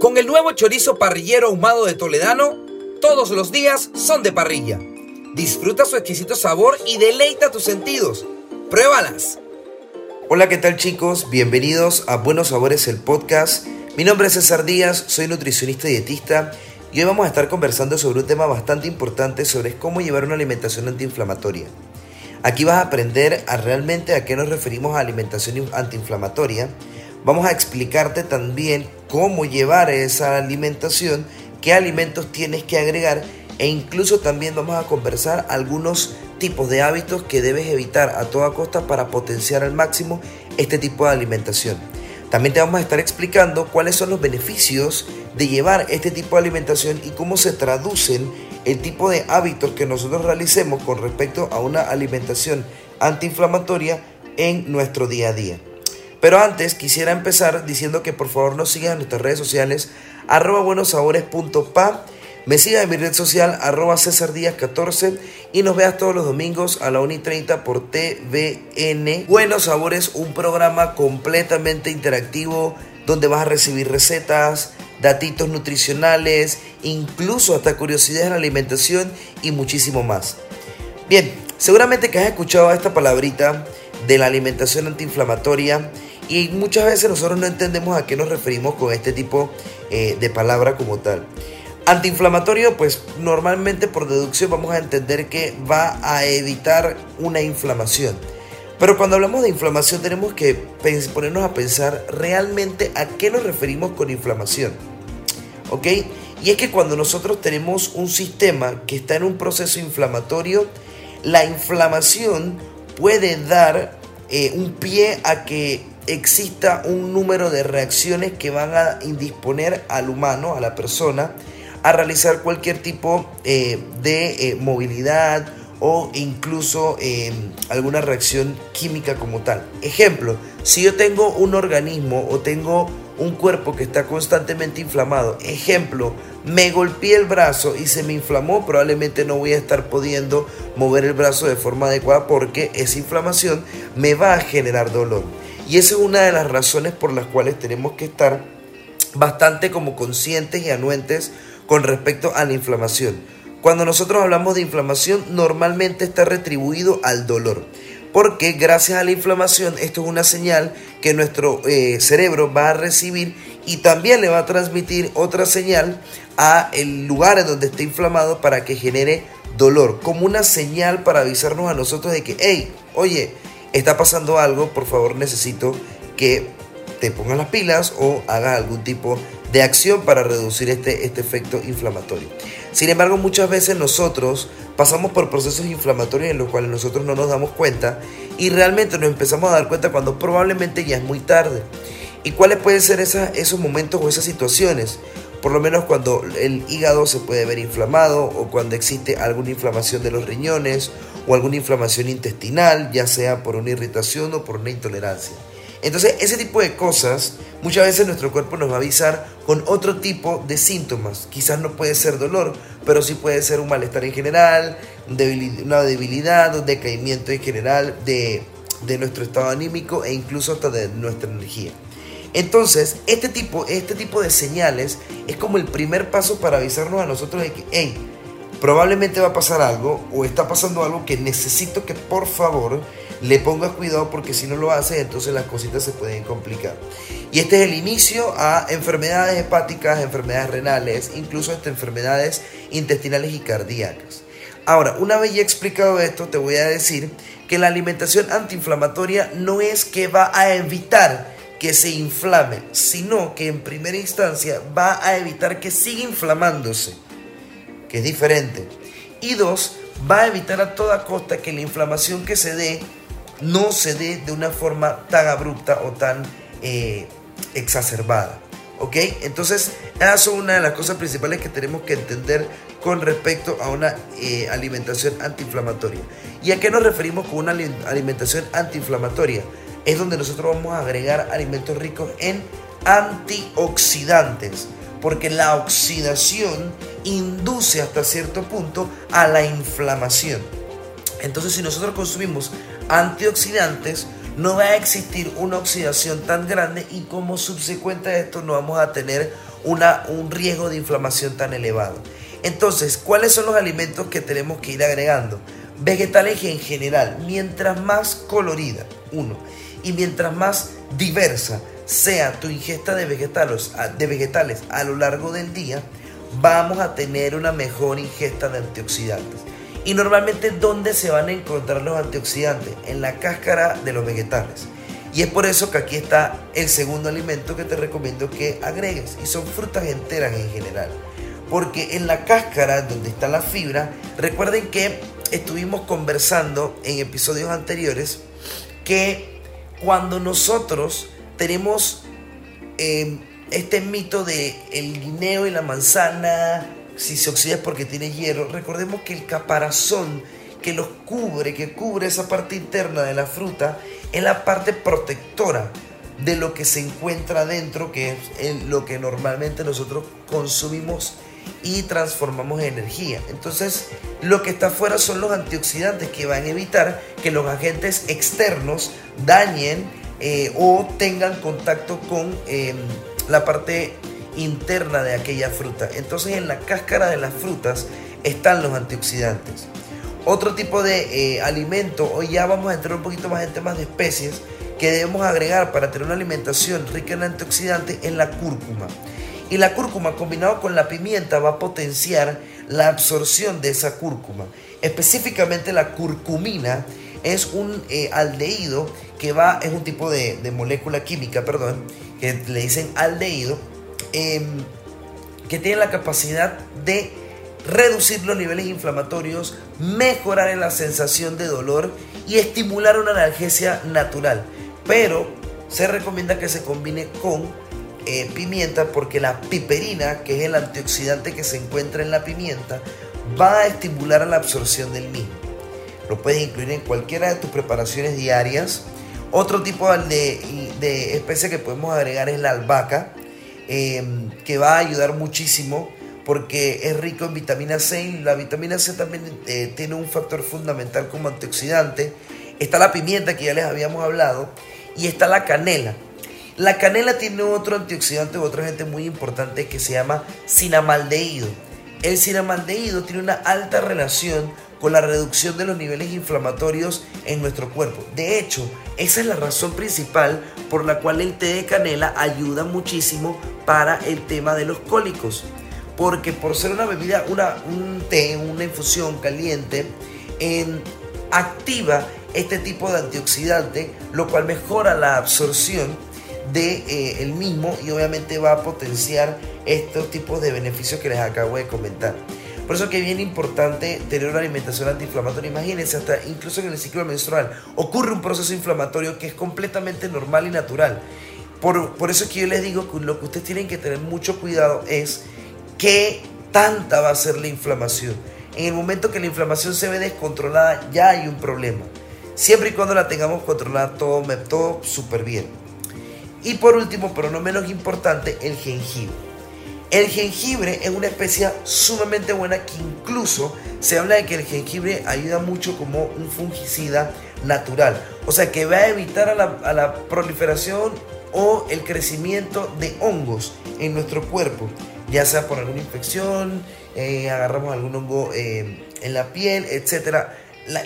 Con el nuevo chorizo parrillero ahumado de Toledano, todos los días son de parrilla. Disfruta su exquisito sabor y deleita tus sentidos. ¡Pruébalas! Hola, ¿qué tal chicos? Bienvenidos a Buenos Sabores, el podcast. Mi nombre es César Díaz, soy nutricionista y dietista y hoy vamos a estar conversando sobre un tema bastante importante sobre cómo llevar una alimentación antiinflamatoria. Aquí vas a aprender a realmente a qué nos referimos a alimentación antiinflamatoria. Vamos a explicarte también cómo llevar esa alimentación, qué alimentos tienes que agregar e incluso también vamos a conversar algunos tipos de hábitos que debes evitar a toda costa para potenciar al máximo este tipo de alimentación. También te vamos a estar explicando cuáles son los beneficios de llevar este tipo de alimentación y cómo se traducen el tipo de hábitos que nosotros realicemos con respecto a una alimentación antiinflamatoria en nuestro día a día. Pero antes quisiera empezar diciendo que por favor nos sigan en nuestras redes sociales arroba buenosabores.pa me sigas en mi red social arroba César Díaz 14 y nos veas todos los domingos a la 1 y 30 por TVN. Buenos Sabores, un programa completamente interactivo donde vas a recibir recetas, datitos nutricionales, incluso hasta curiosidades en la alimentación y muchísimo más. Bien, seguramente que has escuchado esta palabrita de la alimentación antiinflamatoria y muchas veces nosotros no entendemos a qué nos referimos con este tipo eh, de palabra como tal. Antiinflamatorio, pues normalmente por deducción vamos a entender que va a evitar una inflamación. Pero cuando hablamos de inflamación tenemos que ponernos a pensar realmente a qué nos referimos con inflamación. ¿Ok? Y es que cuando nosotros tenemos un sistema que está en un proceso inflamatorio, la inflamación puede dar eh, un pie a que exista un número de reacciones que van a indisponer al humano, a la persona, a realizar cualquier tipo eh, de eh, movilidad o incluso em, alguna reacción química como tal. Ejemplo, si yo tengo un organismo o tengo un cuerpo que está constantemente inflamado, ejemplo, me golpeé el brazo y se me inflamó, probablemente no voy a estar pudiendo mover el brazo de forma adecuada porque esa inflamación me va a generar dolor. Y esa es una de las razones por las cuales tenemos que estar bastante como conscientes y anuentes con respecto a la inflamación. Cuando nosotros hablamos de inflamación, normalmente está retribuido al dolor. Porque gracias a la inflamación, esto es una señal que nuestro eh, cerebro va a recibir y también le va a transmitir otra señal a el lugar en donde está inflamado para que genere dolor, como una señal para avisarnos a nosotros de que, hey, oye, está pasando algo, por favor necesito que te pongas las pilas o hagas algún tipo de acción para reducir este, este efecto inflamatorio. Sin embargo, muchas veces nosotros pasamos por procesos inflamatorios en los cuales nosotros no nos damos cuenta y realmente nos empezamos a dar cuenta cuando probablemente ya es muy tarde. ¿Y cuáles pueden ser esos momentos o esas situaciones? Por lo menos cuando el hígado se puede ver inflamado o cuando existe alguna inflamación de los riñones o alguna inflamación intestinal, ya sea por una irritación o por una intolerancia. Entonces, ese tipo de cosas, muchas veces nuestro cuerpo nos va a avisar con otro tipo de síntomas. Quizás no puede ser dolor, pero sí puede ser un malestar en general, una debilidad, un decaimiento en general de, de nuestro estado anímico e incluso hasta de nuestra energía. Entonces, este tipo, este tipo de señales es como el primer paso para avisarnos a nosotros de que, hey, probablemente va a pasar algo o está pasando algo que necesito que por favor le pongas cuidado porque si no lo haces entonces las cositas se pueden complicar. Y este es el inicio a enfermedades hepáticas, enfermedades renales, incluso hasta enfermedades intestinales y cardíacas. Ahora, una vez ya explicado esto, te voy a decir que la alimentación antiinflamatoria no es que va a evitar que se inflame, sino que en primera instancia va a evitar que siga inflamándose, que es diferente. Y dos, va a evitar a toda costa que la inflamación que se dé no se dé de una forma tan abrupta o tan eh, exacerbada. ¿Ok? Entonces, esas son una de las cosas principales que tenemos que entender con respecto a una eh, alimentación antiinflamatoria. ¿Y a qué nos referimos con una alimentación antiinflamatoria? Es donde nosotros vamos a agregar alimentos ricos en antioxidantes, porque la oxidación induce hasta cierto punto a la inflamación. Entonces, si nosotros consumimos antioxidantes, no va a existir una oxidación tan grande y como subsecuente a esto no vamos a tener una, un riesgo de inflamación tan elevado. Entonces, ¿cuáles son los alimentos que tenemos que ir agregando? Vegetales en general, mientras más colorida, uno, y mientras más diversa sea tu ingesta de vegetales, de vegetales a lo largo del día, vamos a tener una mejor ingesta de antioxidantes. Y normalmente, ¿dónde se van a encontrar los antioxidantes? En la cáscara de los vegetales. Y es por eso que aquí está el segundo alimento que te recomiendo que agregues. Y son frutas enteras en general. Porque en la cáscara, donde está la fibra, recuerden que estuvimos conversando en episodios anteriores que cuando nosotros tenemos eh, este mito de el guineo y la manzana, si se oxida es porque tiene hierro. Recordemos que el caparazón que los cubre, que cubre esa parte interna de la fruta, es la parte protectora de lo que se encuentra dentro, que es lo que normalmente nosotros consumimos y transformamos en energía. Entonces, lo que está afuera son los antioxidantes que van a evitar que los agentes externos dañen eh, o tengan contacto con eh, la parte interna de aquella fruta. Entonces en la cáscara de las frutas están los antioxidantes. Otro tipo de eh, alimento, hoy ya vamos a entrar un poquito más en temas de especies que debemos agregar para tener una alimentación rica en antioxidantes es la cúrcuma. Y la cúrcuma combinado con la pimienta va a potenciar la absorción de esa cúrcuma. Específicamente la curcumina es un eh, aldehído que va, es un tipo de, de molécula química, perdón, que le dicen aldehído, Em, que tiene la capacidad de reducir los niveles inflamatorios, mejorar la sensación de dolor y estimular una analgesia natural. Pero se recomienda que se combine con eh, pimienta porque la piperina, que es el antioxidante que se encuentra en la pimienta, va a estimular la absorción del mismo. Lo puedes incluir en cualquiera de tus preparaciones diarias. Otro tipo de, especie que podemos agregar es la albahaca Em, que va a ayudar muchísimo porque es rico en vitamina C y la vitamina C también eh, tiene un factor fundamental como antioxidante. Está la pimienta que ya les habíamos hablado y está la canela. La canela tiene otro antioxidante u otro agente muy importante que se llama cinamaldehído. El cinamaldehído tiene una alta relación con la reducción de los niveles inflamatorios en nuestro cuerpo. De hecho, esa es la razón principal por la cual el té de canela ayuda muchísimo para el tema de los cólicos. Porque por ser una bebida, una, un té, una infusión caliente, activa este tipo de antioxidante, lo cual mejora la absorción de eh, mismo y obviamente va a potenciar estos tipos de beneficios que les acabo de comentar. Por eso que es bien importante tener una alimentación antiinflamatoria. Imagínense, hasta incluso en el ciclo menstrual ocurre un proceso inflamatorio que es completamente normal y natural. Por, por eso es que yo les digo que lo que ustedes tienen que tener mucho cuidado es qué tanta va a ser la inflamación. En el momento que la inflamación se ve descontrolada, ya hay un problema. Siempre y cuando la tengamos controlada, todo, todo súper bien. Y por último, pero no menos importante, el jengibre. El jengibre es una especia sumamente buena que incluso se habla de que el jengibre ayuda mucho como un fungicida natural. O sea que va a evitar a la, proliferación o el crecimiento de hongos en nuestro cuerpo, ya sea por alguna infección, eh, agarramos algún hongo eh, en la piel, etc.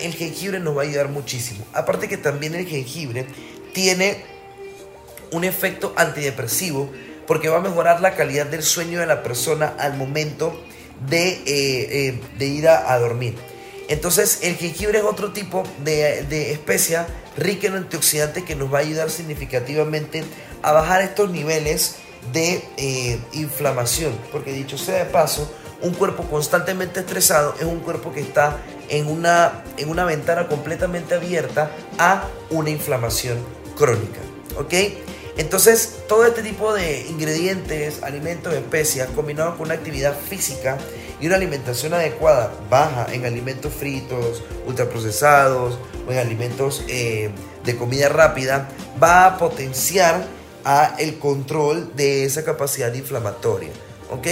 el jengibre nos va a ayudar muchísimo. Aparte que también el jengibre tiene un efecto antidepresivo porque va a mejorar la calidad del sueño de la persona al momento de, eh, eh, de ir a, dormir. Entonces el jengibre es otro tipo de, de, especia rica en antioxidantes que nos va a ayudar significativamente a bajar estos niveles de eh, inflamación. Porque dicho sea de paso, un cuerpo constantemente estresado es un cuerpo que está en una, en una ventana completamente abierta a una inflamación crónica. ¿Ok? Entonces, todo este tipo de ingredientes, alimentos, especias, combinados con una actividad física y una alimentación adecuada, baja en alimentos fritos, ultraprocesados o en alimentos eh, de comida rápida, va a potenciar a el control de esa capacidad inflamatoria. ¿Ok?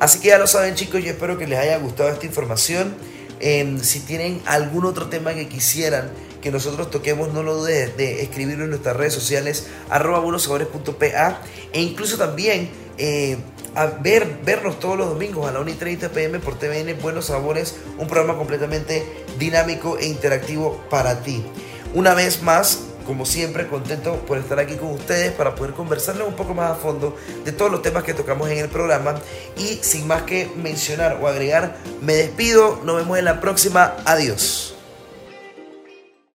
Así que ya lo saben chicos, yo espero que les haya gustado esta información. Em, si tienen algún otro tema que quisieran que nosotros toquemos, no lo dudes de escribirlo en nuestras redes sociales, arroba buenosabores.pa e incluso también eh, a ver, vernos todos los domingos a la 1 y 30 pm por TVN Buenos Sabores, un programa completamente dinámico e interactivo para ti. Una vez más, como siempre, contento por estar aquí con ustedes para poder conversarles un poco más a fondo de todos los temas que tocamos en el programa. Y sin más que mencionar o agregar, me despido. Nos vemos en la próxima. Adiós.